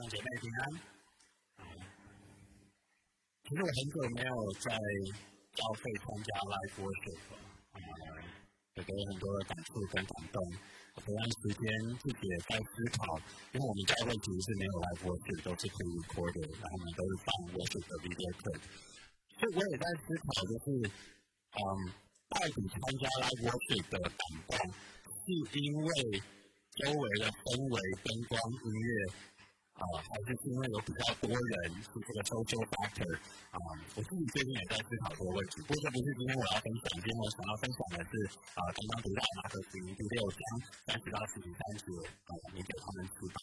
兄姐妹平安。其实我很久没有在教会参加 live worship 了，啊，也给我很多的感触跟感动。这段时间自己也在思考，因为我们教会其实是没有 live worship，都是可以 record 的，然后我们都是放 worship 的 video clip。所以我也在思考，就是嗯，到底参加 live worship 的感动，是因为周围的氛围、灯光、音乐，啊，还是因为有比较多人是这个 social factor，啊，我自己最近也在思考这个问题。不过这不是今天我要分享，今天我想要分享的是啊，刚刚读到马可福音第六章三十到四十三节，啊，你给他们知道。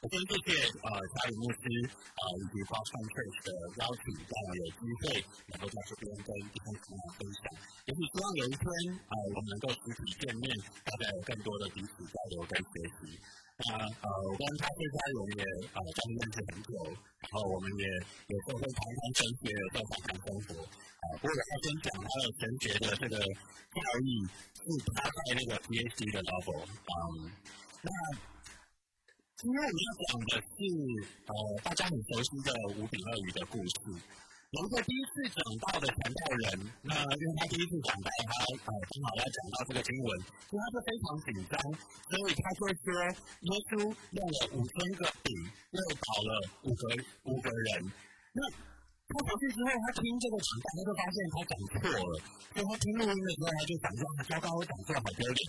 我跟谢谢呃查理牧师啊以及包汉特的邀请，让我有机会能够在这边跟弟兄姊妹分享。也是希望有一天啊，我们能够实体见面，大家有更多的彼此交流跟学习。那呃，我跟他这家人也呃相认识很久，然后我们也有时候会谈谈神学，在谈谈生活。啊，不过我要先讲他的神学的这个教育，是他在那个 PhD 的 level。嗯，那。今天我们要讲的是，呃，大家很熟悉的五饼二鱼的故事。有一个第一次讲到的传道人，那因为他第一次讲到，他呃正好要讲到这个经文，所以他就非常紧张，所以他就说，耶稣用了五千个饼，又饱了五个五个人。那他回去之后，他听这个讲，他就发现他讲错了。所以他听录音的时候，他就想说：“糟糕，我讲错了，好丢脸。”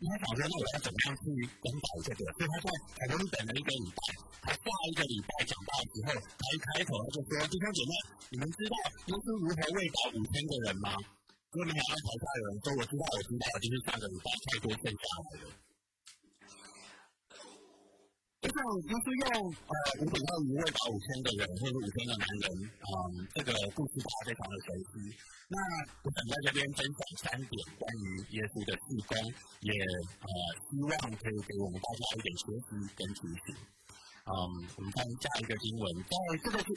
他想说：“那我要怎么样去更改这个？”所以他在可能等了一个礼拜，他下一个礼拜讲道之后，他一开口他就说：“弟兄姐妹，你们知道耶稣如何喂饱五千个人吗？”因为没有安排下人，说：“我知道，我知道，就是上个礼拜太多剩下来了。”就像就是用呃五饼二鱼喂饱五千个人，或者五千个男人，嗯，这个故事大家非常的熟悉。那我想在这边分享三点关于耶稣的事工，也呃希望可以给我们大家一点学习跟提醒。嗯，我们看下一个新闻，在这个是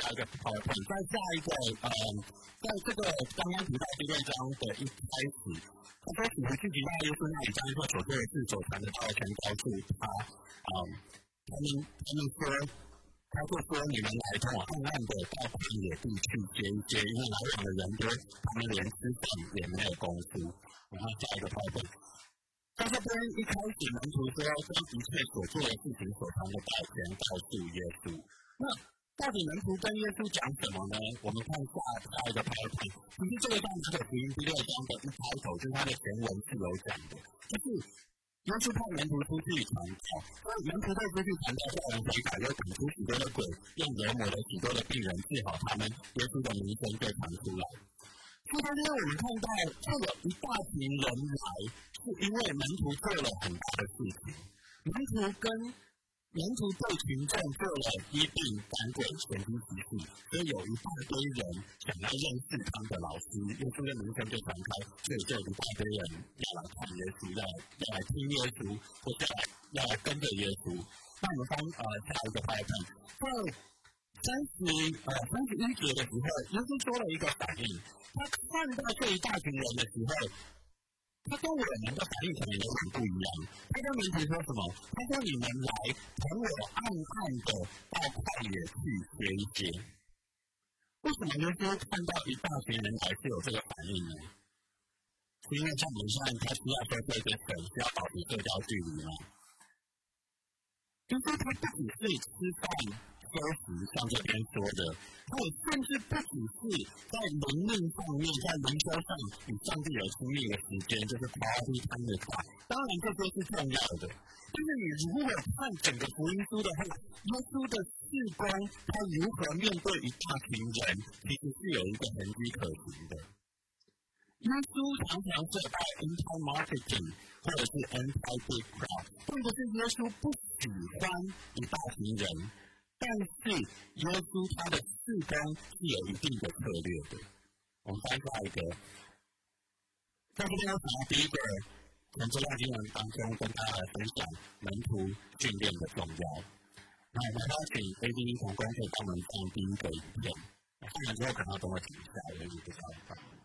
下一个 PowerPoint，在下一个嗯，在这个刚刚提到第六章的一开始，他说：“你们自己在耶稣那里将一个所做的事所传的道全告诉他。”嗯。他们他们说，他就说你们来从暗暗的到旷野地去接一接，因为来往的人多，他们连吃饭也没有功夫。然后下一个 PowerPoint，在这边一开始门徒说将一切所做的事情所传的道全告诉耶稣。那到底门徒跟耶稣讲什么呢？我们看下下一个 PowerPoint，其实这个在马可福音第六章的一开头，就是它的全文是有讲的，就是。耶稣派门徒出去传道，那门徒在出去传道，叫人悔改，又赶出许多的鬼，用油抹了许多的病人，治好他们，耶稣的名声被传出来。所以，今天我们看到，这有一大群人来，是因为门徒做了很大的事情，门徒跟。门徒对群众做了医病赶鬼神经奇事，所以有一大堆人想要认识他们的老师，耶稣的名声就传开，所以就有一大堆人要来看耶稣，要要来听耶稣，或者要来跟着耶稣。那我们翻呃下。一个画面，在三十呃三十一节的时候，耶稣说了一个反应，他看到这一大群人的时候。他跟我们的反应可能有点不一样。他跟门徒说什么？他说：“你们来同我暗暗的到旷野去学一些。”为什么耶稣看到一大群人还是有这个反应呢？是因为像我们现在他需要说这些粉，需要保持社交距离吗？就是他不只是吃饭。休息，像这边说的，他甚至不只是在灵命上面，在灵修上与上帝有亲密的时间，就是 quality time 的话，当然这都是重要的。但是你如果看整个福音书的话，耶稣的事工，他如何面对一大群人，其实是有一个痕迹可循的。耶稣常常是在 anti marketing 或者是 anti big crowd，并不是耶稣不喜欢一大群人。但是耶稣他的四工是有一定的策略的。我们翻下一个，在这边要讲到第一个，从这段经文当中跟大家来分享门徒训练的重要。那我们邀请 A B 同工可以帮我们放第一个影片，看完之后可能要等我停一下，我也不知道。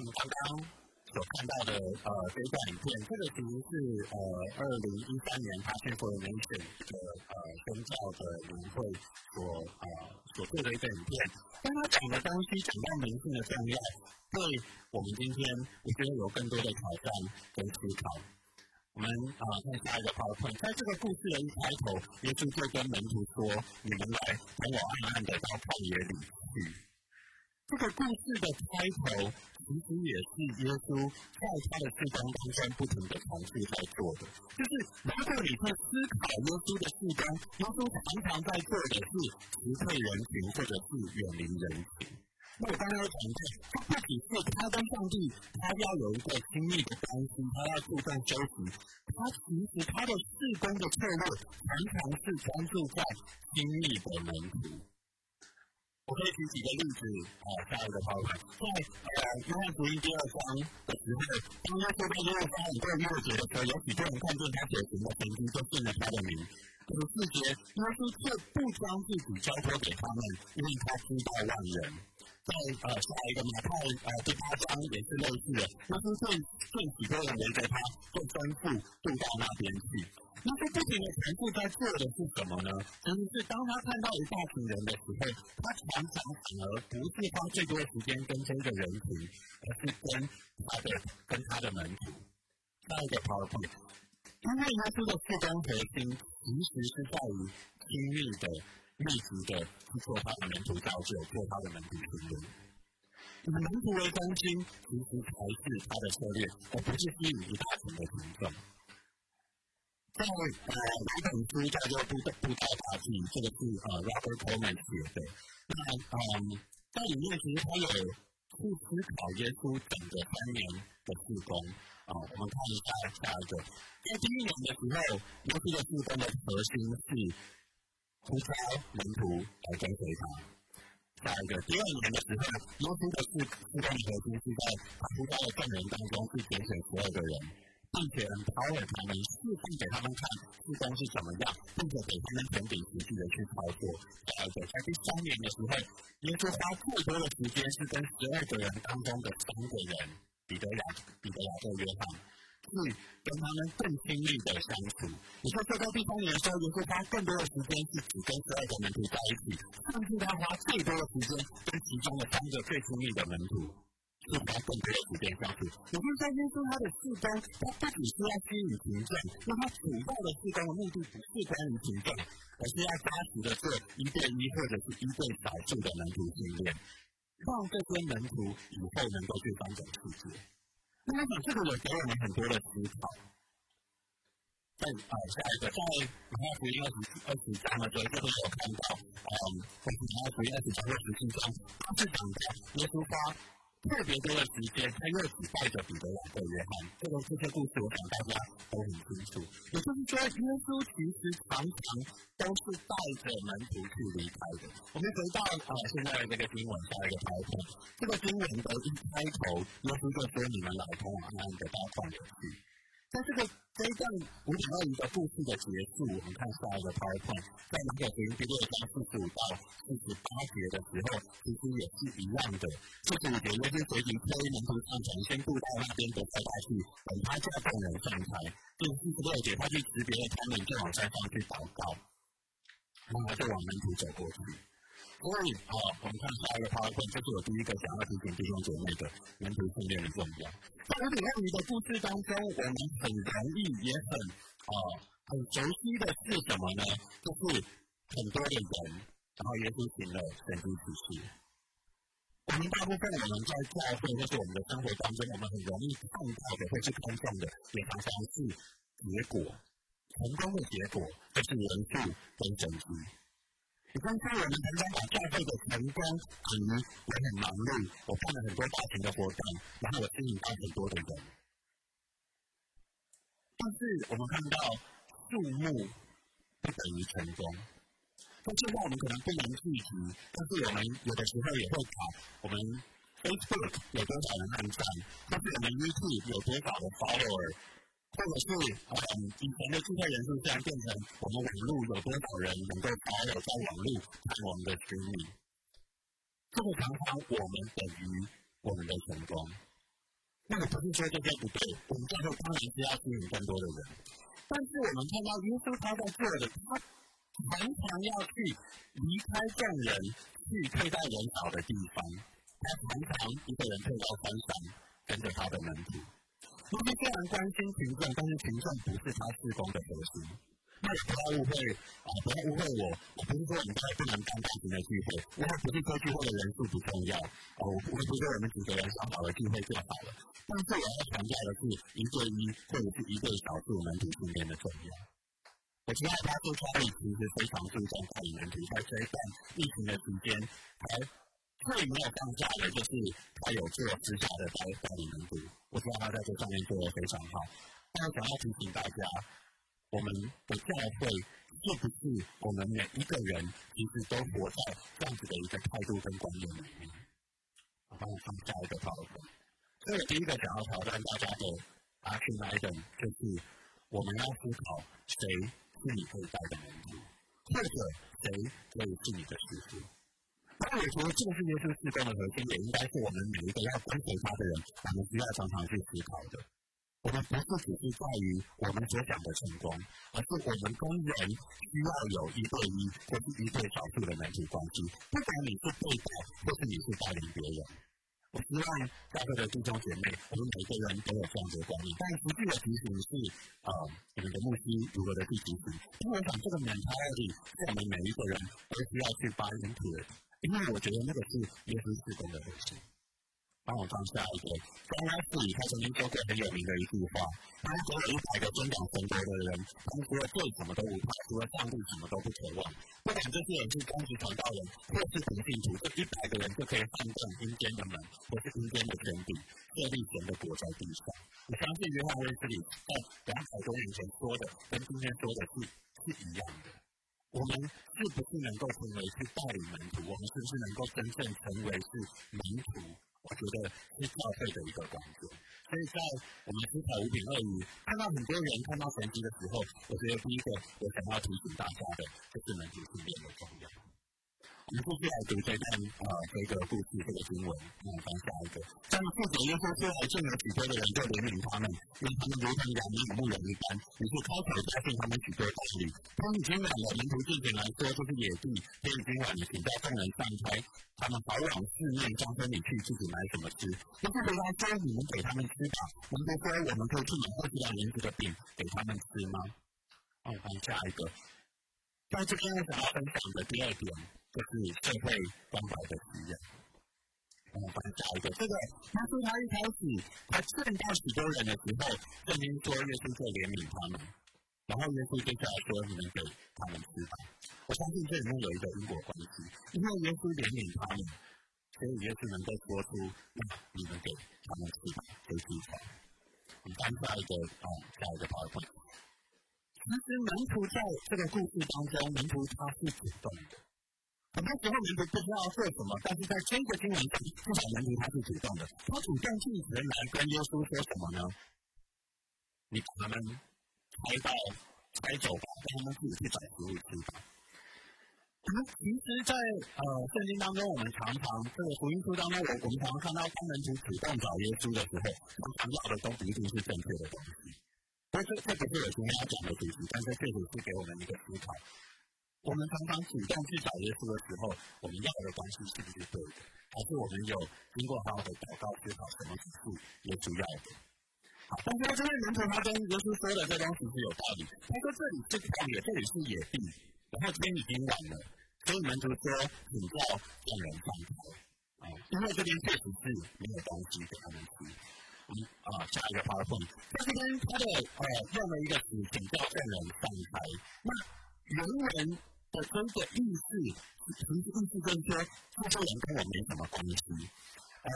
我们刚刚所看到的呃这一段影片，这个其实是呃二零一三年 Passion for Nation 的呃宗教的年会所呃所做的一个影片。但他讲的东西讲到灵性的重要，对我们今天我觉得有更多的挑战跟思考。我们啊看下一个 topic，在这个故事的一开头，耶稣就跟门徒说：“你们来，等我暗暗的到旷野里去。”这个故事的开头，其实也是耶稣在他的事工当中不停的尝试在做的。就是如果你在思考耶稣的事工，耶稣常常在做的是辞退人群，或者是远离人群。那我刚刚讲过，他不只是他跟上帝，他要有一个亲密的关系，他要注重休息。他其实他的事工的策略，常常是专注在亲密的门徒。我可以举几个例子啊，下一个方法，在呃约翰福音第二章的时候，当耶稣在耶路撒冷过逾越节的时候，有许多人看见他所行的神迹，就信了他的名。可是四节，耶稣却不将自己交托给他们，因为他知道万人。在呃下一个马太呃第八章也是类似的，耶稣见见许多人围着他，就吩咐渡到那边去。那他不停的重复在做的是什么呢？其实是当他看到一大群人的时候，他常常反而不是花最多的时间跟这个人群，而是跟他的跟他的门徒。下一个 PowerPoint，因为耶稣的四根核心其实是在于亲密的、密集的去做他的门徒造就，做他的门徒训练。以门徒为中心，其实才是他的策略，而不是吸引一大群的群众。在呃有一本书叫做《布布道大记》，这个是呃 Robert Coleman 写的。那嗯，在里面其实他有去思考耶稣整个三年的事工啊。我们看一下下一个，在第一年的时候，耶稣的事工的核心是呼召门徒来跟随他。下一个，第二年的时候，耶稣的事事工的核心是在呼召的众人当中去拣选十二个人。并且 empower 他们，示范给他们看施工是怎么样，并且给他们全体实际的去操作。而且在第三年的时候，耶稣花最多的时间是跟十二个人当中的三个人，彼得、雅、彼得、雅各、约翰，去跟他们更亲密的相处。你说在第三年的时候，耶稣花更多的时间是只跟十二个门徒在一起，甚至他花最多的时间跟其中的三个最亲密的门徒。是花更多的时间相处。也就是说，耶稣他的事工，他不只是要吸引群众，那他主要的事工的目的不是关于群众，而是要扎实的做一对一或者是一对少数的门徒训练，让这些门徒以后能够去翻转世界。那么，这个也给我们很多的思考。在啊，下一个在马太福音二十二十章的时候，就会有看到，嗯，或者马太福音二十章或十七章，他是讲的耶稣发。特别多的时间，他又只带着彼得、两个约翰。这个这些故事，我想大家都很清楚。也就是说，耶稣其实常常都是带着门徒去离开的。我们回到啊，现在的这个经文下一个开头，这个经文的一开头，耶稣就说：“你们来，同我安安的到旷野去。”在这个这一段五点二一个故事的结束，我们看下一个 PowerPoint，在马可福音第六章四十五到四十八节的时候，其实也是一样的。四十五节耶稣随即推门徒上船，先渡到那边的塞大去，等他叫众人上台。第四十六节，他去识别了他们，就往山上去祷告，然后就往门徒走过去。所以啊，我们看下一个讨论这是我第一个想要提醒弟兄姐妹的。门徒训练的重要。在五点二米的故事当中，我们很容易也很啊很熟悉的。是什么呢？就是很多的。人，然后耶稣行了神迹奇事。我们大部分我们在教会或是我们的生活当中，我们很容易看到的或是看重的，也常常是结果，成功的结果就是人数跟神迹。你刚才我们常常把教会的成功等于我很忙碌，我办了很多大型的活动，然后我吸引到很多的人。但是我们看到数目不等于成功。那现在我们可能不能具体，但是我们有的时候也会考我们 Facebook 有多少人按赞，或是我们 YouTube 有多少的 follower。或者是嗯，以前的聚会人数现在变成我们网络有多少人能够保有在网络看我们的经历，这个常常我们等于我们的成功。那个不是说这些不对，我们最后当然是要吸引更多的人。但是我们看到耶稣他在做的，他常常要去离开众人，去退到人少的地方。他常常一个人退到山上，跟着他的门徒。他虽然关心群众，但是群众不是他施工的核心。那也不要误会啊，不要误会我。我不是说你们不能当大型的聚会，因为不是说聚会的人数不重要哦。我不是说我们几个人少少的聚会就好了。但是我要强调的是，一对一或者是一对少数门徒训练的重要。我知道他做家里其实非常注重带领门徒，在这一段疫情的时间，他最没有放假的就是他有做私下的带带领门徒。我知道他在这上面做的非常好。但想要提醒大家。我们的教会是不是我们每一个人其实都活在这样子的一个态度跟观念里面？我帮我放下一个讨论。所以第一个想要挑战大家的 action item 就是我们要思考谁是你可以带的门徒，或者谁可以是你的师傅。那我觉得这个是耶稣事工的核心，也应该是我们每一个要跟随他的人，我们需要常常去思考的。我们不是只是在于我们所讲的成功，而是我们跟人需要有一对一或是一对少数的人际关系。不管你是对待，或是你是带领别人，我希望在座的弟兄姐妹，我们每个人都有这样的观念。但实际的提醒是，呃，你们的牧师如何的去提醒？因为我想这个 mentality 是我们每一个人都需要去发音的，因为我觉得那个是耶稣事工的东西。帮我放下一个。刚开始他曾经说过很有名的一句话：，当所有一百个增长成功的人，他们除了对什么都不怕，除了上帝什么都不渴望。不管这些人是忠实传道人，或是同信徒，这一百个人就可以撼动阴间的门，或是阴间的天地，设立神的国在地上。我相信约翰威斯理在两百多年前说的，跟今天说的是是一样的。我们是不是能够成为是带领门徒？我们是不是能够真正成为是门徒？我觉得是教会的一个关键，所以在我们思考五品二鱼，看到很多人看到神迹的时候，我觉得第一个我想要提醒大家的，就是能力训练的重要。我们继续来读这段啊，这个故事，这个经文。我们翻下一个。这样，负责耶稣出来见了许多的人，就怜悯他们，因为他们如同养育牧人一般。于是开口教训他们许多道理。他们已经满了门徒进前来说，就是野地，天已经晚了，请叫众人散开。他们好往四面张身里去，自己买什么吃。耶稣回答说：“你们给他们吃吧。”门徒说：“我们可以去买二十两银子的饼给他们吃吗？”我们翻下一个。在这边想要分享的第二点。就是社会关怀的需要。我们翻下一个，这个耶稣他一开始他见到许多人的时候，圣经说耶稣就怜悯他们，然后耶稣接下来说你们给他们吃吧。我相信这里面有一个因果关系，因为耶稣怜悯他们，所以耶稣能够说出那你们给他们吃吧，可以吃吧。我们翻下一个啊，下一个 PowerPoint。其实门徒在这个故事当中，门徒他是主动的。很多时候门徒不知道做什么，但是在中国经文中，至少门徒他是主动的。他主动进前来跟耶稣说什么呢？你把他们抬到抬走吧，让他们自己去找食物吃吧。那其实，在呃圣经当中，我们常常这个福音书当中，我我们常常看到当门徒主动找耶稣的时候，常常要的都不一定是正确的东西。但这这不是我今天要讲的主题，但是确实是给我们一个思考。我们常常主动去找耶稣的时候，我们要的关系是不是对的？还是我们有经过好好的祷告知道什么是耶稣要的？好，但是这位门徒他跟耶稣说的这东西是有道理。他说这里是旷野，这里是野地，然后天已经晚了，所以门徒说请叫众人上台。啊，因为这边确实是没有东西给他们吃。嗯啊，下一个发送，在这边他的呃用了一个词，请叫众人上台。那人文的这个意识，其实意思就是说，这些人跟我没什么关系。嗯，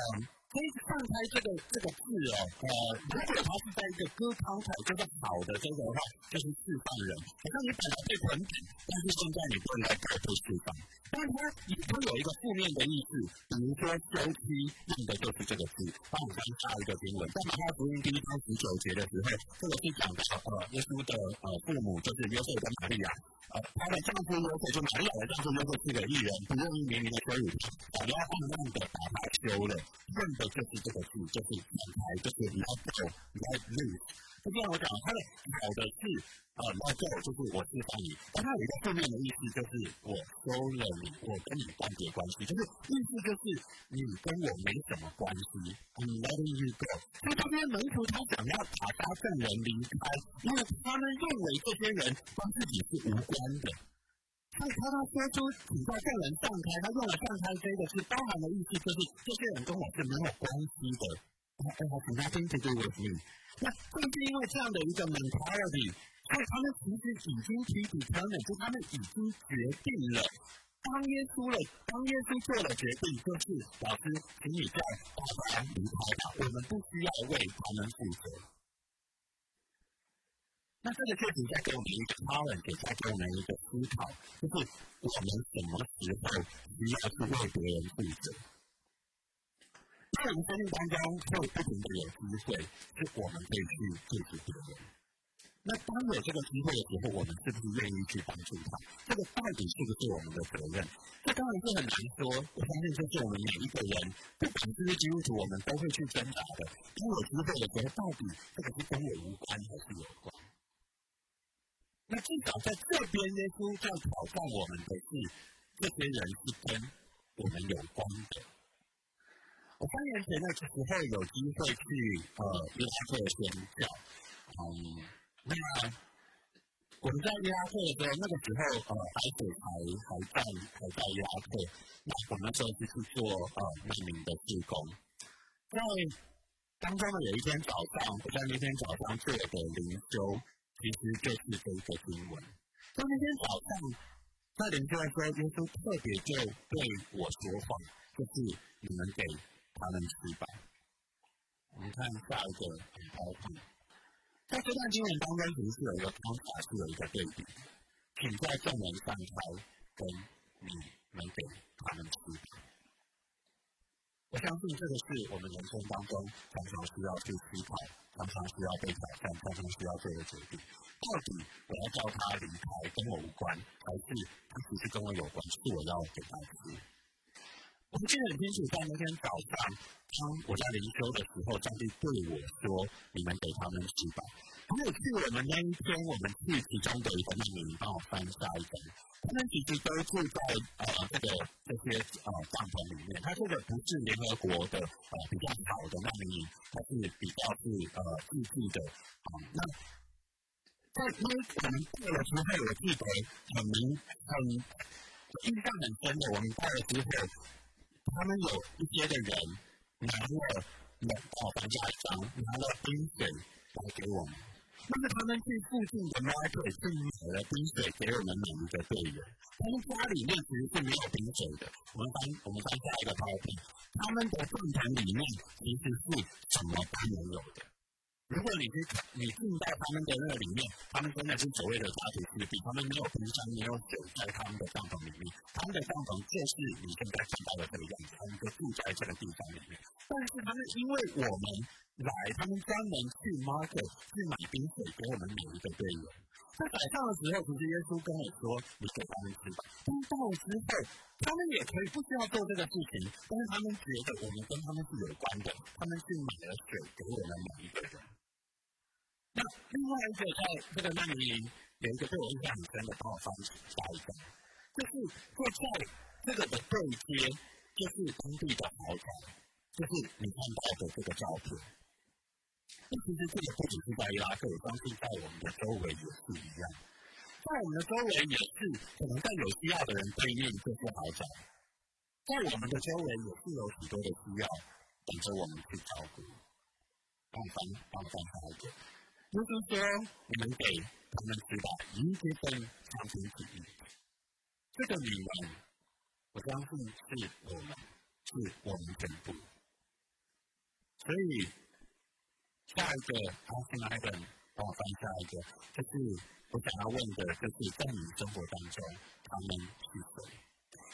可以放开这个这个字哦。呃，如果他是在一个歌康彩，就是好的这个的话，就是释放人。好像你本来被捆绑，但是现在你不来被释放。但是它也会有一个负面的意思，比如说休妻，用的就是这个字。帮我们下一个经文，在马太福音第一章十九节的时候，这个是讲到呃耶稣的呃父母就是约瑟跟玛利亚。呃，他的丈夫约瑟就玛利亚的丈夫约瑟是个艺人，不愿意年龄的羞辱他，然后暗暗的把他休了，恨得就是这个字，就是展开，就是 let go，let loose。就像我讲，它的好的是呃那个就是我释放你，但它有一个负面的意思，就是我收了你，我跟你断绝关系，就是意思就是你跟我没什么关系，I'm letting you go。所以这些门徒他想要打发证人离开，因为他们认为这些人跟自己是无关的。所以他他说出请叫证人散开，他用了散开这个是包含的意思，就是这些人跟我是没有关系的。哎，我请他听这句话。那正是因为这样的一个 mentality，所以他们其实已经提起他们，就他们已经决定了，当耶稣了，当耶稣做了决定，就是老师，请你叫大家离开吧，我们不需要为他们负责。那这个确实在给我们一个 challenge，在给我们一个思考，就是我们什么时候需要去为别人负责？在我们生命当中，会不停的有机会，是我们可以去救助别人。那当有这个机会的时候，我们是不是愿意去帮助他？这个到底是不是我们的责任？这当然是很难说。我相信这是我们每一个人，不管是不是基督徒，我们都会去挣扎的。当有机会的时候，到底这个是跟我无关还是有关？那至少在这边，耶稣在挑战我们的是，这些人是跟我们有关的。我三年前的时候有机会去呃伊拉克宣教，嗯，那我们在伊拉克的时候，那个时候呃海水还还在还在伊拉克，那我们那时候就是做呃难民的义工，在当中呢有一天早上，我在那天早上做的灵修，其实就是这一个经文。在那天早上在灵修的时候，耶稣特别就对我说话，就是你们给。他们吃吧。我们看下一个很高兴，在这段经文当中，其实是有一个方法，是有一个对比。请在众人散开，跟你们给他们吃。我相信这个是我们人生当中常常需要去思考、常常需要被挑战、常常需要做的决定。到底我要叫他离开，跟我无关，还是他其实跟我有关，是我要给他吃？我记得很清楚，在那天早上，当我在灵修的时候，上帝对我说：“你们给他们吃吧。”还有去我们那一天，我们去其中的一个秘密，帮我翻下一张。他们其实都住在呃这个这些呃帐篷里面。他这个不是联合国的呃比较好的难民他，是比较是呃自治的啊。那在那可能过了之后，我记得很明很印象很深的，我们到了之后。他们有一些的人拿了冷哦，反下一张拿了冰水来给我们。那么他们去附近的 market 去买了冰水给我们每一个队员。他们家里面其实是没有冰水的。我们翻我们翻下一个照片，他们的帐篷里面其实是什么都没有的。如果你去你进到他们的那个里面，他们真的是所谓的家庭式地，他们没有冰箱，没有酒，在他们的帐篷里面，他们的帐篷就是你现在看到的这个样子，他们就住在这个地方里面。但是他们因为我们来，他们专门去 market 去买冰水给我们每一个队员。在 早上的时候，其实耶稣跟我说：“你给他们吃吧。”但到之后，他们也可以不需要做这个事情，但是他们觉得我们跟他们是有关的，他们去买了水给我们每一个人。那另外一个在这个难民营有一个对我印象很深的，帮我翻下一张，就是就在这个的对接，就是当地的豪宅，就是你看到的这个照片。那其实这个不只是在伊拉克，我相信在我们的周围也是一样，在我们的周围也是，可能在有需要的人对面就是豪宅，在我们的周围也是有许多的需要等着我们去照顾。帮帮，帮翻下一个。就是说，我们给他们知道，一切都相信主义。这个你们，我相信是我们，是我们全部。所以，下一个，还是哪一个？帮我翻下一个。就是我想要问的，就是在你生活当中，他们是谁？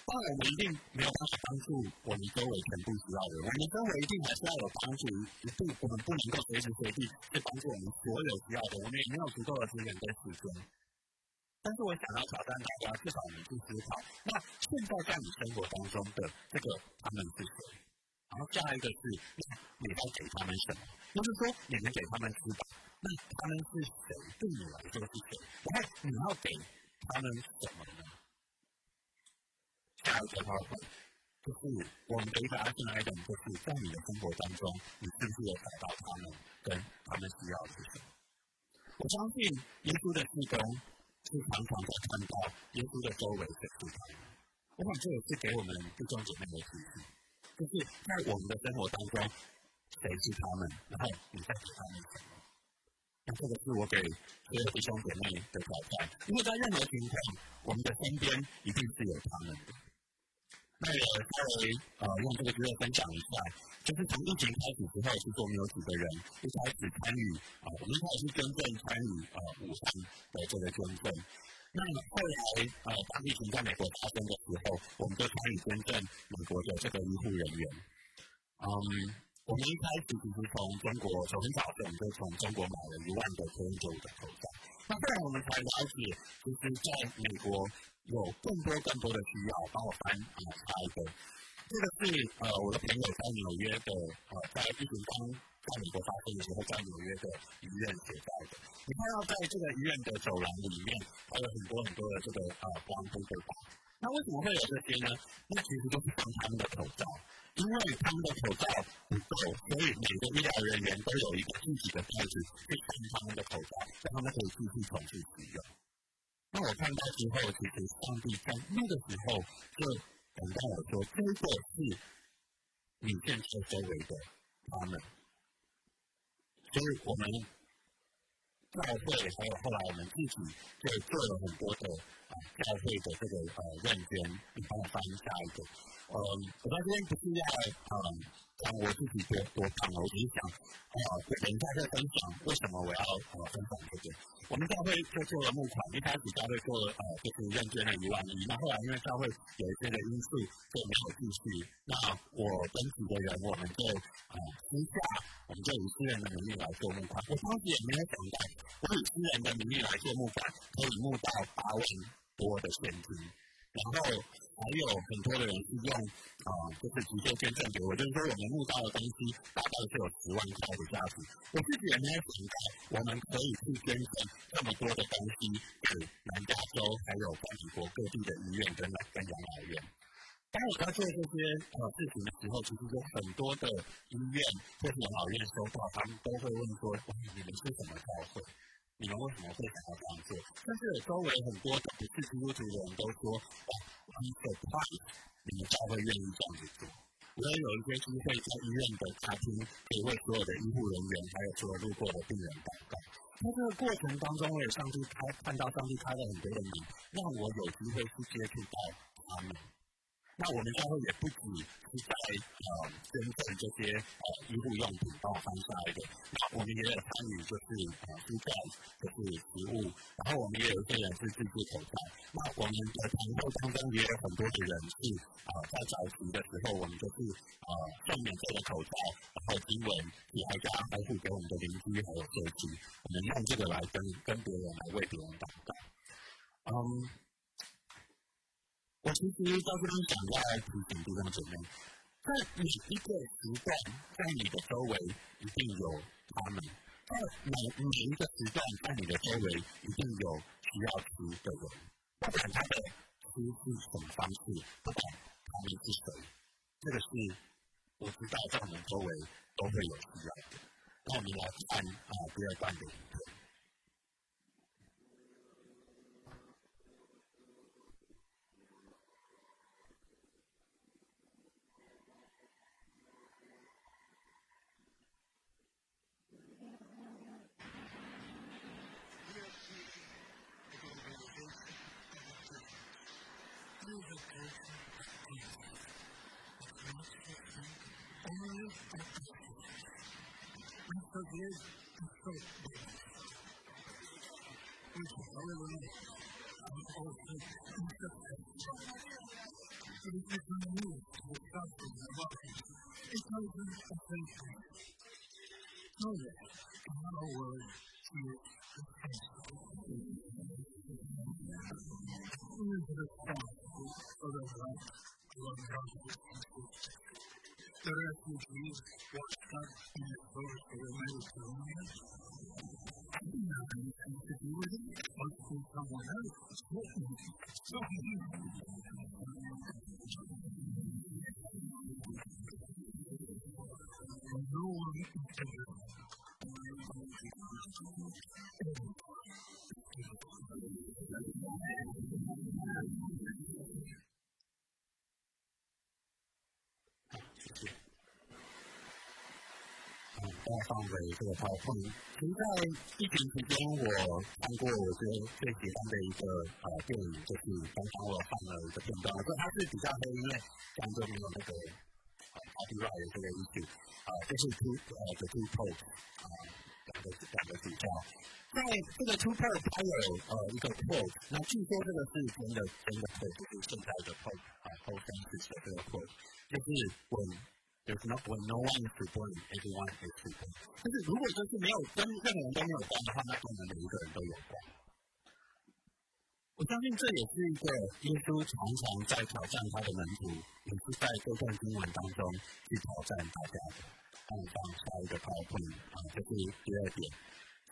当然，我们一定没有办法帮助我们周围全部需要的。我们周围一定还是要有帮助，一定我们不能够随时随地去帮助我们所有需要的。我们也没有足够的资源跟时间。但是我想要挑战大家，至少我们去思考：那现在在你生活当中的这个他们是谁？然后下一个是你该给他们什么？就是说你能给他们吃饱，那他们是谁？对你来说是谁？然后你要给他们什么呢？下一个话题就是我们回答进来的，就是在你的生活当中，你是不是有找到他们跟他们需要的是什么？我相信耶稣的施工是常常在看到耶稣的周围的地方。我想这也是给我们弟兄姐妹的提醒，就是在我们的生活当中，谁是他们，然后你在给他们什么？那这个是我给所有弟兄姐妹的挑战，因为在任何情况，我们的身边一定是有他们的。那我稍微呃用这个机会分享一下，就是从疫情开始之后，其实我们有几个人一开始参与啊，我们开始捐赠参与呃武汉的这个捐赠。那后来呃当疫情在美国发生的时候，我们就参与捐赠美国的这个医护人员。嗯，我们一开始其实从中国从很早的我们就从中国买了一万个 N95 的口罩。那后来我们才了解，其实在美国。有更多更多的需要，帮我翻啊查一个。这个是呃我的朋友在纽约的呃在疫情刚在美国发生的时候，在纽约的医院所在的。你看到在这个医院的走廊里面，还有很多很多的这个呃光灯对吧？那为什么会有这些呢？那其实都是帮他们的口罩，因为他们的口罩不够，所以每个医疗人员都有一个自己的袋子去装他们的口罩，让他们可以继续重复使用。那我看到之后，其实上帝在那个时候就等到我说，这个是你建设周围的他们，所以我们教会还有后来我们自己就做了很多的啊教会的这个呃认捐，你帮我翻下一个，嗯，我在这边不是要啊讲我自己多多棒哦，我只是想啊等一下再分享为什么我要呃分享这个。我们教会就做了募款，一开始教会做呃就是认捐了一万一，那后来因为教会有一些的因素就没有继续。那我跟几个人，我们就呃私下，我们就以私人的名义来做募款。我当时也没有想到，我以私人的名义来做募款，可以募到八万多的现金，然后。还有很多的人是用啊，就是直接捐赠给我，就是说我们募到的东西大概是有十万块的价值。我自己也没有想到，我们可以去捐赠这么多的东西给南加州，还有在美国各地的医院跟跟养老院。当我在做这些呃事情的时候，其实有很多的医院或是老院收到，他们都会问说：你们是什么教会？你们为什么会想要这样做？但是周围很多不是基督徒的人都说：哇，很可怕！你们才会愿意这样子做？我也有一些机会在医院的大厅，可以为所有的医护人员，还有所有路过的病人祷告。在这个过程当中，我也上帝开看到上帝开了很多的门，让我有机会去接触到他们。那我们教会也不止是在呃捐赠这些呃医护用品，帮我翻下来的。那我们也有参与，就是呃蔬菜，就是食物。然后我们也有一些人是自制口罩。那我们的团队当中也有很多的人是啊，在早期的时候，我们就是呃送免费的口罩，然后经文也还加还付给我们的邻居还有社区。我们用这个来跟跟别人来为别人祷告。嗯。我其实到这边想要提醒弟兄姐妹，在每一个时段，在你的周围一定有他们；在每每一个时段，在你的周围一定有需要吃的人。不管他的吃是什么方式，不管他们是谁，这个是我知道在我们周围都会有需要的。那我们来看啊第二段的影片。present attention so that our the response of the right love gospel. The refugees watched in of I didn't have anything to do with it. But someone else, 放回这个 PowerPoint。其实，在疫情期间，我看过我觉得最喜欢的一个呃电影，就是刚刚我放了一个片段，我说它是比较黑，因为相对没有那个呃 copyright 这个意思啊，就是 two 呃 the two popes 啊两个两个主教，在这个 two popes 它有呃一个 pope，那据说这个是真的真的 pope，就是现在的 pope 啊 pope 三世的这个 pope，就是稳。There's no when no one is to blame, everyone is to blame。但是如果说是没有跟任何人都没有关的话，那可能每一个人都有关。我相信这也是一个耶稣常常在挑战他的门徒，也是在这段经文当中去挑战大家的。看上下一个 PowerPoint 啊，这是第二点，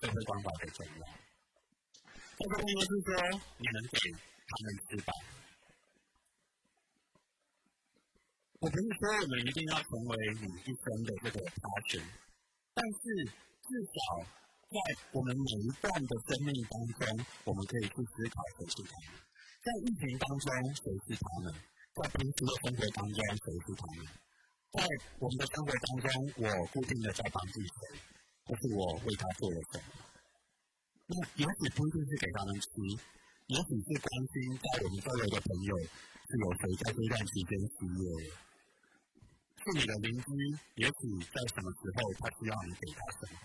社会关怀的重要。这个意思是说，你能给他们吃饱。我不是说我们一定要成为你一生的这个差跅但是至少在我们每一段的生命当中，我们可以去思考谁是他们。在疫情当中，谁是他们？在平时的生活当中，谁是他们？在我们的生活当中，我固定的在帮助谁，或是我为他做了什么？那也许不一定是给他们吃，也许是关心在我们周围的朋友是有谁在这段时间失业了。是你的邻居，也许在什么时候他需要你给他什么？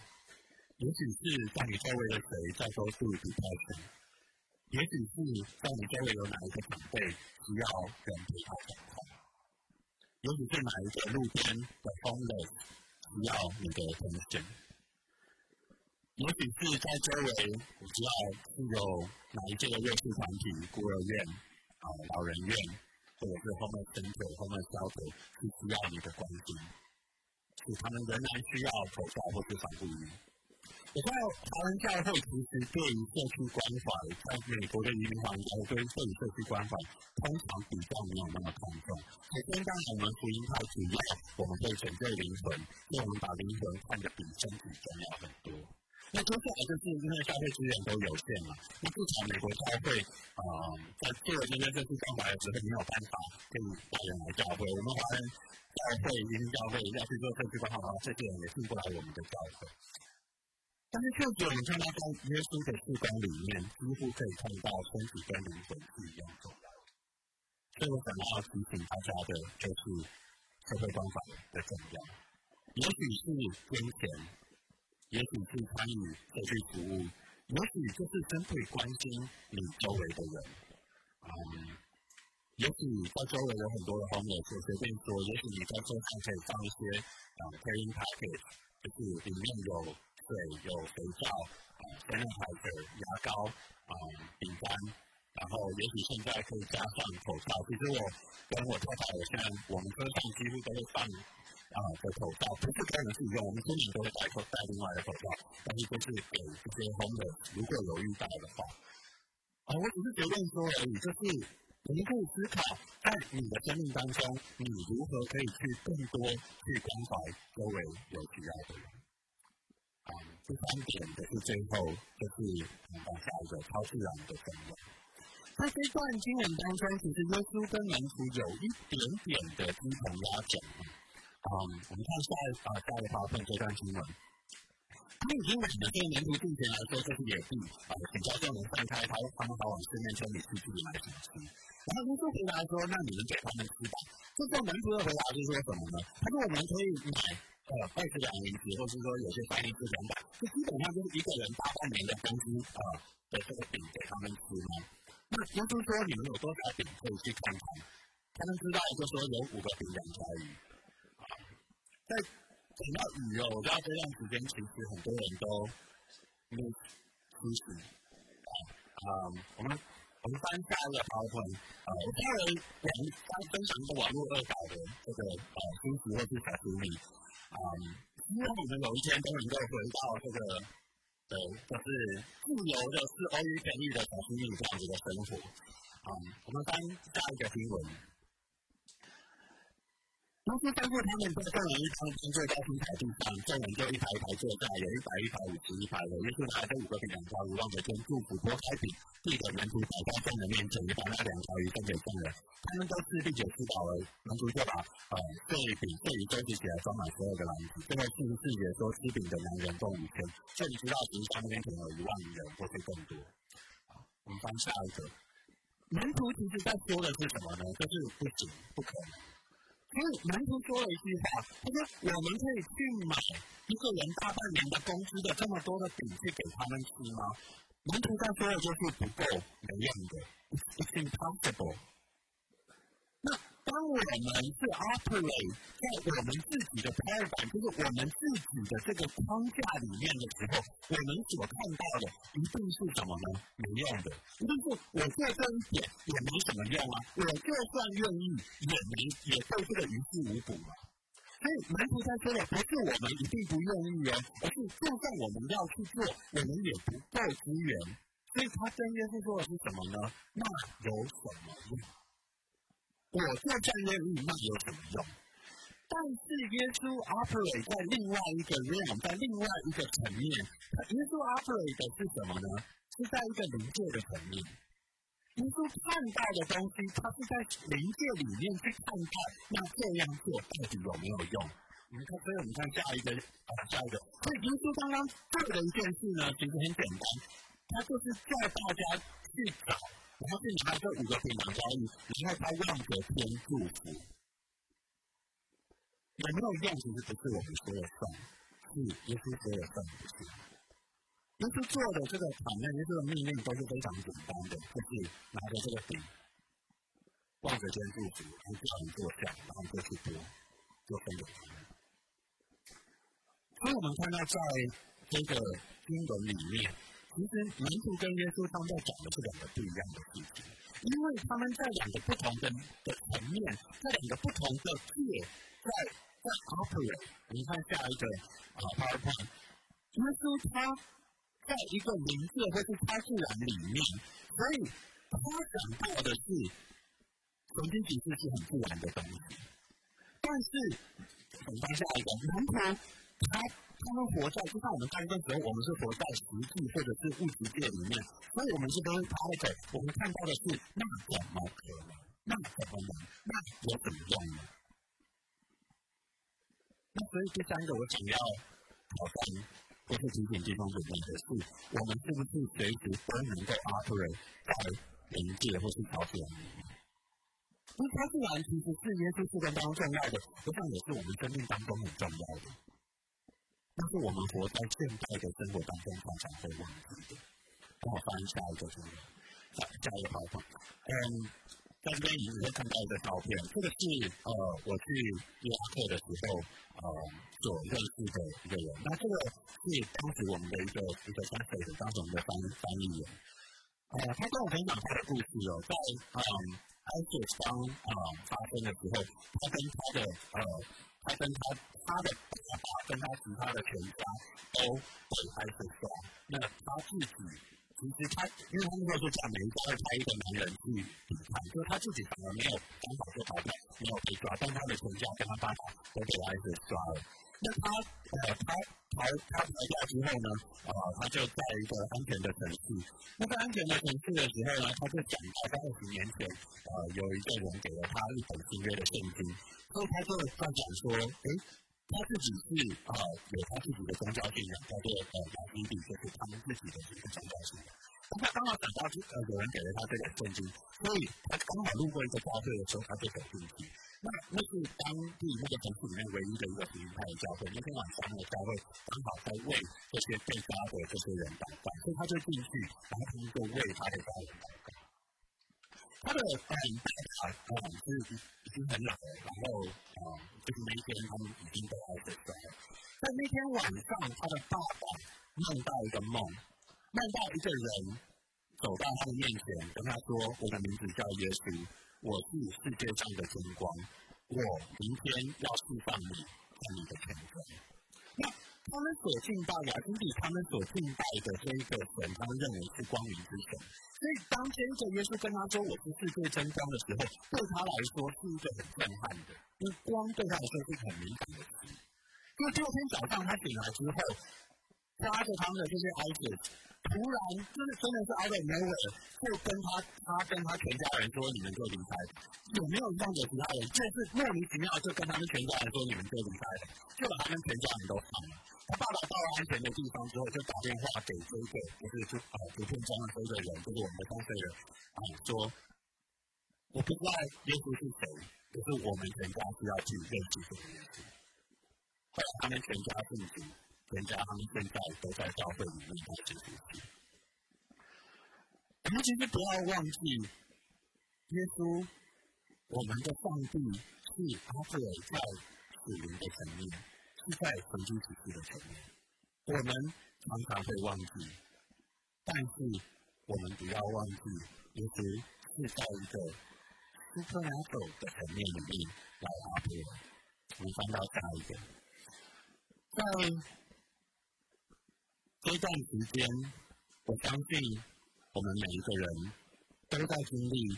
也许是在你周围的谁在多数比较什么？也许是在你周围有哪一个长辈需要人陪他讲话？也许是哪一个路边的 homeless 需要你的同情？也许是在周围只要是有哪一届的弱势团体、孤儿院啊、老人院。或者是后面伸腿、后面交腿，是需要你的关心，是他们仍然需要口罩或是防护衣。我知道华人教会其实对于社区关怀，在美国的移民环境对于社区关怀，通常比较没有那么看重。首先，当我们福音太主要，我们会拯救灵魂，所以我们把灵魂看得比身体重要很多。那接下来就是因为消费资源都有限嘛，那至少美国教会啊，在做了这些社区关怀的时候，没有办法可以带人来教会。我们华人教会、英教会要去做社区关怀的话，这些人也进不来我们的教会。但是确实，你看到在耶稣的视光里面，几乎可以看到身体跟灵魂是一样重要的。所以我想要提醒大家的，就是社会关怀的重要。也许是金钱。也许是参与社区服务，也许就是针对关心你周围的人。嗯，也许在周围有很多的朋友，就随便说，也许你在车上可以放一些啊 carrying package，就是里面有水、有肥皂、啊生日牌的牙膏、啊饼干，然后也许现在可以加上口罩。其实我跟我太太，我现在我们车上几乎都会放。啊，的口罩不是个人自己用，我们村民都会戴口戴另外的口罩，但是就是给这些红的，如果有遇到的话，啊，我只是随便说而已，就是我们可以思考，在你的生命当中，你如何可以去更多去关怀周围有需要的人。啊，第三点就是最后就是讲下一个超自然的重要。在这段经文当中，其实耶稣跟门徒有一点点的鸡同鸭讲。嗯，我们看下啊下一条片这段新闻。他已经买了对年度进前来说，这是野地啊，请教众人分开，他他们好往四面千里去自己买什么吃。然后耶稣回答说：“那你们给他们吃吧。”这时候门徒的回答是说什么呢？他说：“我们可以买呃二十两银子，或是说有些三银子两百，这基本上就是一个人大半年的工资啊的这个饼给他们吃吗？”那耶稣说：“你们有多少饼可以去看看？”他们知道就说有五个饼两条鱼。在讲到雨哦，我知道这段时间其实很多人都没出息啊。啊，我们我们翻下一个讨论啊，我稍微网刚分享一个网络恶搞的这个呃书籍或是小书里，啊，希望我们有一天都能够回到这个，对，就是自由的、是欧于便利的小书里这样子的生活。啊，我们翻下一个新闻。当时吩咐他们在众人一旁坐在青草地上，众人就一排一排坐在，有一百、一百五十一排的。耶稣拿着五个饼两条鱼，望着天祝福，拨开饼，递给门徒摆在众人面前，也把那两条鱼分给众人。他们都是第九吃饱了，门徒就把呃这一饼、这一收集起来，装满所有的篮子。这个四十四节说吃饼的男人共五千，这里知道其实那边可能有一万人或是更多。我们翻下一个，门徒其实在说的是什么呢？就是不行，不可能。所以门徒说了一句话，他说：“我们可以去买一个人大半年的工资的这么多的饼去给他们吃吗？”门徒在说的就是不够，没用的，It's impossible。当我们是 operate 在我们自己的 paradigm，就是我们自己的这个框架里面的时候，我们所看到的一定是什么呢？没用的，一定是我做这一点也没什么用啊！我就算愿意，也没也对这个于事无补嘛。所以门徒在说的不是我们一定不愿意哦，而是就算我们要去做，我们也不够资源。所以他真耶稣说的是什么呢？那有什么用？我做战略，那有什么用？但是耶稣 operate 在另外一个 realm，在另外一个层面。耶稣 operate 是什么呢？是在一个灵界的层面。耶稣看到的东西，他是在灵界里面去看看，那这样做到底有没有用？你看，所以我们看下一个，啊，下一个。所以耶稣刚刚做的一件事呢，其实很简单，他就是叫大家去找。然后去拿这五个饼两条鱼，然后他望着天祝福，有没有用？其实不是我们说了算，是耶稣说了算，不是。耶稣做的这个场面，耶稣的命令都是非常简单的，就是拿着这个饼，望着天祝福，然后叫人坐下，然后就去拨，就分给他们。所以我们看到在这个经文里面。其实门徒跟耶稣他们在讲的是两个不一样的事情，因为他们在两个不同的的层面，在两个不同的界，在在 operate。你看下一个啊，PowerPoint，耶稣他在一个灵界或是超自然里面，所以他讲到的是神经体质是很自然的东西，但是我们看下一个门徒他。他们活在，就像我们刚刚时候，我们是活在实际或者是物质界里面，所以我们是都是 part 我们看到的是那怎么可能？那怎么能？那有怎么样呢？那所以第三个我想要挑战或是提醒弟兄姊妹的是，我们是不是随时都能够 operate 在灵界或是超自然里面？因为超自然其实是耶稣是当中重要的，不像也是我们生命当中很重要的。是我们活在现代的生活当中，常常会忘记的。帮我翻下一个图，下下一个好不嗯，在这边你会看到一个照片，这个是呃我去伊拉克的时候呃所认识的一个人。那这个是当时我们的一个一个三岁的当时我们的翻翻译员。呃，他跟我分享他的故事哦，在嗯埃及刚啊发生的时候，他跟他的呃。他跟他他的爸爸跟他其他的全家都被开始抓，那他自己其实他因为他那时候是讲每一家会派一个男人去抵抗，所以他自己反而没有当场就逃掉，没有被抓，但他的全家跟他爸爸都被开始抓了。那他呃他逃他逃掉之后呢，啊他就在一个安全的城市，那在安全的城市的时候呢，他就讲到在二十年前，呃有一个人给了他一本新约的圣经。所以他就在讲说，哎，他自己是啊，有他自己的宗教信仰，叫做呃亚基比，就是他们自己的一个宗教信仰。他刚好等到呃有人给了他这个圣经，所以他刚好路过一个教会的时候，他就走进去。那那是当地那个城市里面唯一的一个福音派的教会。那天晚上那个教会刚好在为这些被抓的这些人祷告，所以他就进去，然后他们就为他的家人祷告。他的嗯爸爸嗯是已经很老了，然后嗯就是那天他们已经都二十岁了。在那天晚上，他的爸爸梦到一个梦，梦到一个人走到他的面前，跟他说：“我的名字叫耶稣，我是世界上的真光，我明天要释放你和你的全家。”那他们所敬拜的，就是他们所敬拜的这一个神，他们认为是光明之神。所以当这一个耶稣跟他说：“我是世界真光”的时候，对他来说是一个很震撼的，因为光对他来说是很敏感的词。因为第二天早上他醒来之后，抓着他们的这些儿子。突然，真的真的是 out of nowhere，就跟他，他跟他全家人说：“你们就离开。”有没有这样的其他人？就是莫名其妙就跟他们全家人说：“你们就离开。”就把他们全家人都放了。他爸爸到了安全的地方之后，就打电话给这个，就是就呃图片中的这个人，就是我们的当事人啊，说：“我不知道耶稣是谁，可是我们全家是要去认识这个耶稣。”后来他们全家信主。全家他们现在都在教会里面开始学习。我们其实不要忘记，耶稣，我们的上帝是阿特在属灵的层面，是在神经体系的层面。我们常常会忘记，但是我们不要忘记，耶稣是在一个非常基础的层面里面来阿特。我们翻到下一个，在。这段时间，我相信我们每一个人都在经历，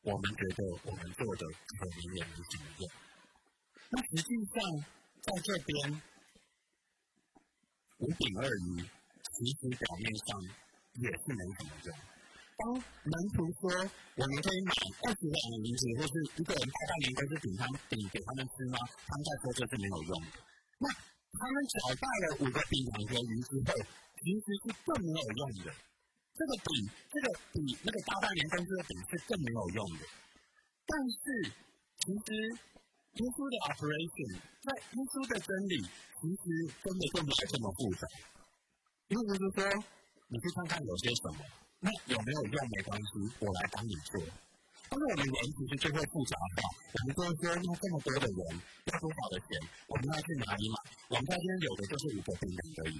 我们觉得我们做的可能也没什么用。那实际上，在这边五饼二鱼，其实表面上也是没什么用。当门徒说我们可以买二十两银子，或是一个人大半年可以饼他们饼给他们吃吗？他们在说这是没有用的。那他们找到了五个饼两个鱼之后，其实是更没有用的。这个饼这个比那个大半年公司的饼是更没有用的。但是，其实耶稣的 operation 在耶稣的真理，其实真的就没有这么复杂。意思是说，你去看看有些什么，那有没有用没关系，我来帮你做。但是我们人其实就会复杂化，我们都说那这么多的人要多少的钱，我们要去哪里买？我们这边有的就是五个饼两而已，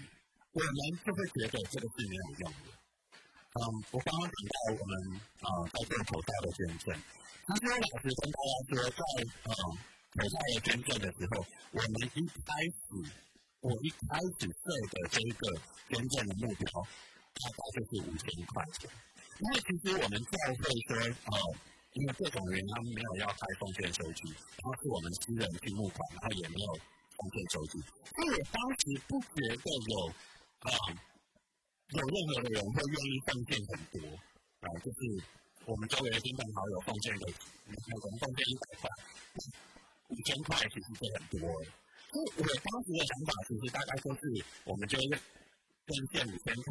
我们就会觉得这个是没有用的。嗯，我刚刚提到我们啊在做口罩的捐赠，他说老师跟大家说，在嗯口罩的捐赠的时候，我们一开始我一开始设的这一个捐赠的目标，大概就是五千块钱。因为其实我们教会说，呃。因为各种原因，他们没有要开奉献收据，然后是我们私人去募款，然后也没有奉献收据。所以我当时不觉得有啊有任何的人会愿意奉献很多啊，就是我们周围的亲朋好友奉献的，可能奉献一百块、五千块，其实是很多。所以我当时的想法其实大概就是，我们就捐献五千块，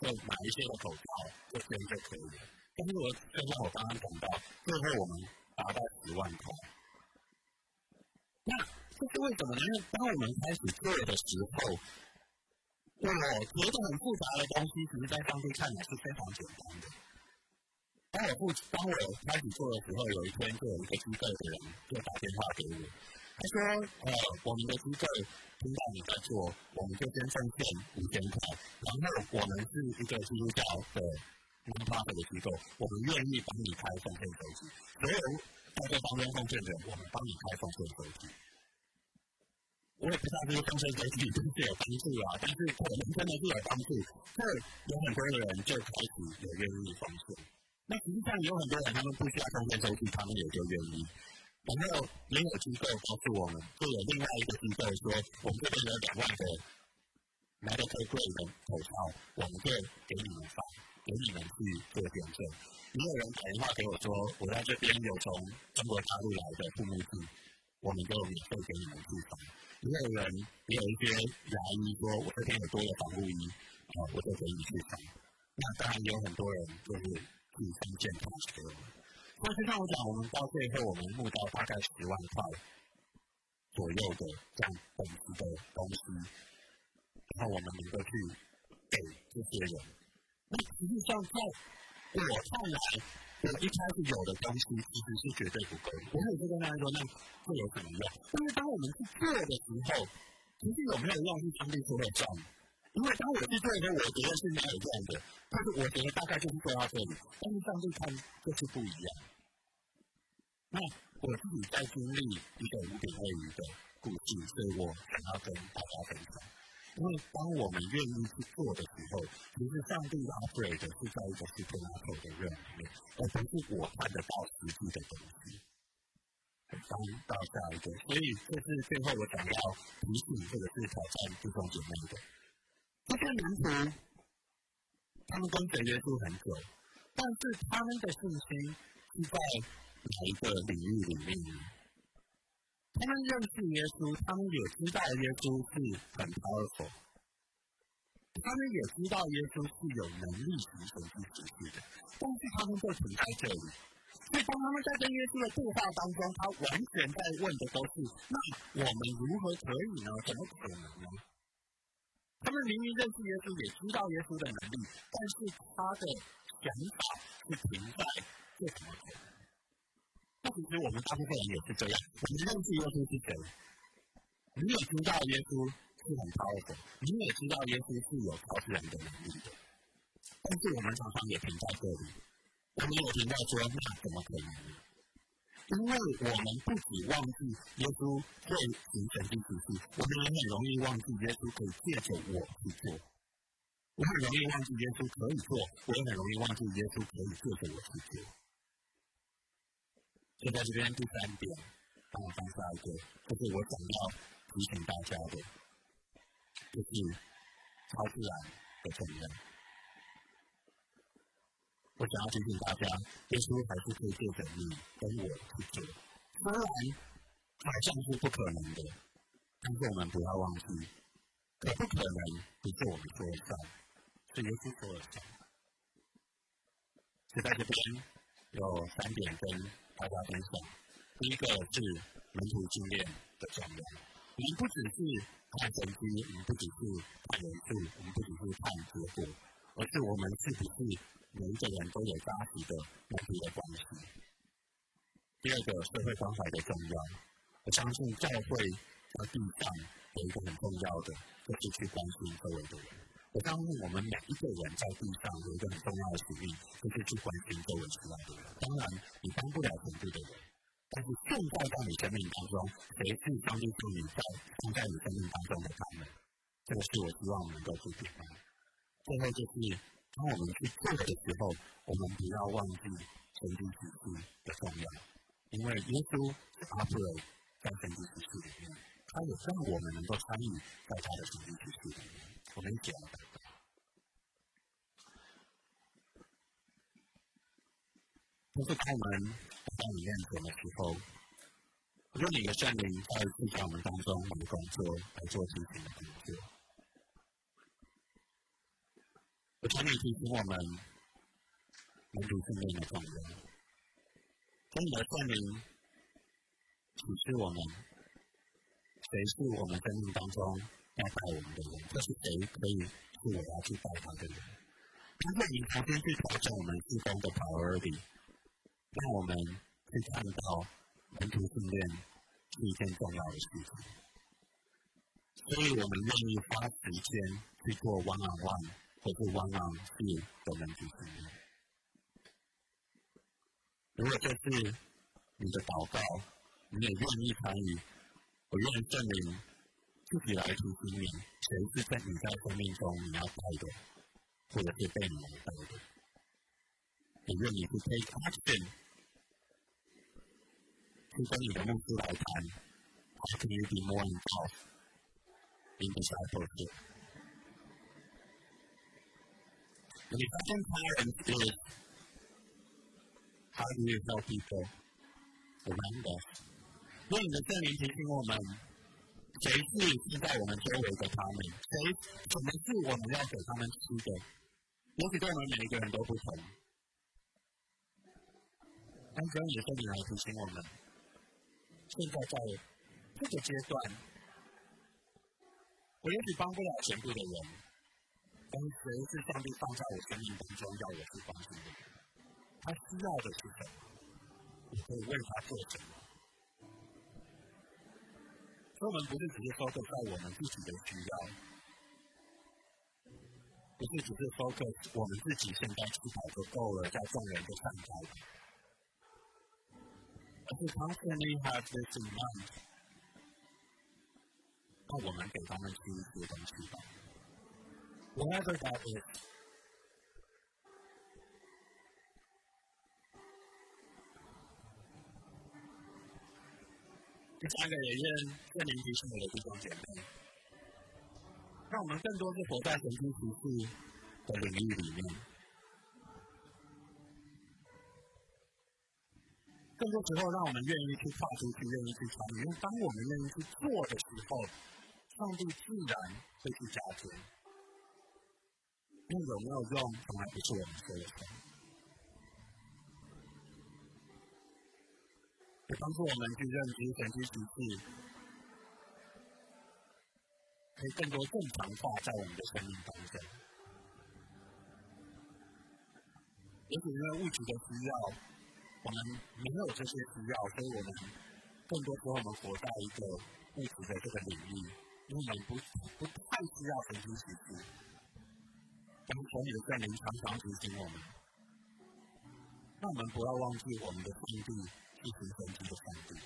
就买一些的口罩，这些就可以了。但是我就像我刚刚讲到，最后我们达到十万块。那这是为什么呢？因为当我们开始做的时候，我觉得很复杂的东西，其实在上帝看来是非常简单的。当我不当我开始做的时候，有一天就有一个机构的人就打电话给我，他说：“呃，我们的机构听到你在做，我们就先奉献五千块，然后我们是一个基督教的。”公发的机构，我们愿意帮你开奉献手机。所有在这方面奉献的，我们帮你开奉献手机。我也不知道这个奉献手机是不是有帮助啊，但是可能真的是有帮助。这有很多的人就开始有愿意奉献。那实际上有很多人，他们不需要奉献手机，他们也就愿意。然后也有机构告诉我们，就有另外一个机构说，我们这边有两万个 medical grade 的口罩，我们就给你们发。给你们去做点证。也有人打电话给我说，我在这边有从中国大陆来的护目镜，我们就免费给你们寄发。也有人也有一些牙医说，我这边有多的防护衣，啊，我就给你去发。那当然有很多人就是自己身健康车。那就像我讲，我们到最后我们募到大概十万块左右的这样等级的东西，然后我们能够去给这些人。那实际上，在我看来，我一开始有的东西其实是绝对不够。我有就跟大家说，那会有什么用？但是当我们去做的时候，其实有没有用是相对说了算。因为当我去做的时候，我觉得是没有用的，但是我觉得大概就是做到这里，但是上帝看就是不一样。那我自己在经历一个五点二鱼的故事，所以我想要跟大家分享。因为当我们愿意去做的时候，其实上帝 operate 是在一个 supernatural 的任里面，而不是我看得到实际的东西。当到下一个，所以这是最后我想要提醒或者是挑战弟兄姐妹的。这些门徒，他们跟随耶稣很久，但是他们的信心是在哪一个领域里面呢？他们认识耶稣，他们也知道耶稣是很 powerful，他们也知道耶稣是有能力行神迹奇事的，但是他们就停在这里。所以当他们在跟耶稣的对话当中，他完全在问的都是：那我们如何可以呢？怎么可能呢？他们明明认识耶稣，也知道耶稣的能力，但是他的想法是停在这怎么可能？那其实我们大部分人也是这样。我们认识耶稣是谁？你也知道耶稣是很超的，你也知道耶稣是有超自然的能力的，但是我们常常也停在这里。我们有停在说，那怎么可能？因为我们不止忘记耶稣会行神迹奇事，我们也很容易忘记耶稣可以借着我去做。我很容易忘记耶稣可以做，我也很容易忘记耶稣可以借着我去做。现在这边第三点，帮我放下一个，就是我想要提醒大家的，就是超自然的承认。我想要提醒大家，耶稣还是可以借着你跟我去做。虽然好像是不可能的，但是我们不要忘记，可不可能不是我们说了算，是耶稣说了算。就在这边有三点跟大家分享。第一个是门徒训练的重要。我们不只是看成绩，我们不只是看人数，我们不只是看结果，而是我们自己是？每一个人都有扎实的门徒的关系。第二个，社会关怀的重要。我相信教会在地上有一个很重要的，就是去关心周围的人。我相信我们每一个人在地上有一个很重要的使命，就是去关心周围之外的人。当然，你帮不了全部的人，但是现在在你生命当中，谁是上帝赋予在放在你生命当中的他们？这个是我希望能够去点的。最后就是。当我们去做的时候，我们不要忘记神的指数的重要，因为耶稣阿布雷在神的指数里面，他也让我们能够参与在他的神经指数里面。我们一起来祷告。就是当我们在里面做的时候，我用你的圣灵在日常我们当中来工作，来做事情的工作。我常常提醒我们，民主训练的重要。从你的圣灵启示我们，谁是我们生命当中要带我们的人？这是谁可以是我要去带他的人？如果你重新去调整我们自工的 priority，让我们去看到民主训练是一件重要的事情。所以我们愿意花时间去做 one on one。或是弯弯是都能去训练。如果这是你的祷告，你也愿意参与，我愿证明自己来提醒你，谁是在你在生命中你要带的，或者是被你带的。也愿意去 take action，去跟你的牧师来谈，How can you be more involved in discipleship？The second part is how do we help people around us？用你的圣灵提醒我们，谁是是在我们周围的他们？谁可能是我们要给他们吃的？也许对我们每一个人都不同。但只要你的圣灵来提醒我们，现在在这个阶段，我也许帮不了全部的人。但是谁是上帝放在我生命当中要我去关心的？他需要的是什么？我可以为他做什么？所以，我们不是只是说在我们自己的需要，不是只是 focus 我们自己现在吃饱就够了，叫众人都散开，而是 constantly have this in mind。那我们给他们吃一些东西吧，whatever that is。第三个也愿圣灵提醒我的弟兄姐妹，让我们更多是活在神经提示的领域里面。更多时候，让我们愿意去跨出去，愿意去参与。因为当我们愿意去做的时候，上帝自然会去加添。那有没有用，从来不是我们说了算。帮助我们去认知神迹实事，可以更多正常化在我们的生命当中。也许因为物质的需要，我们没有这些需要，所以我们更多时候我们活在一个物质的这个领域，因为我们不不太需要神迹实事。但是从你的圣灵常常提醒我们，让我们不要忘记我们的上帝。一直神奇的上帝。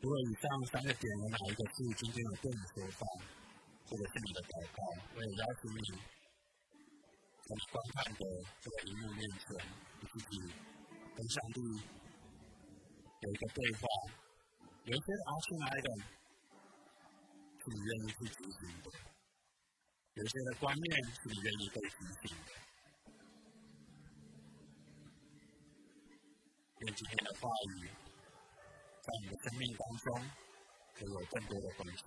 如果以上三个点有哪一个是今天有对你说话，或者是你的祷告，我也邀请你从观看的这个荧幕面前，你自己跟上帝。有一个对话，有一些 action item 是你愿意去执行的，有一些的观念是你愿意被提醒的。愿今天的话语在你的生命当中可以有更多的分享。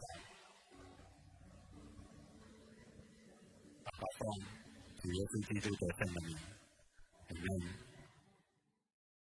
祷告奉主耶稣基督得胜的名，阿门。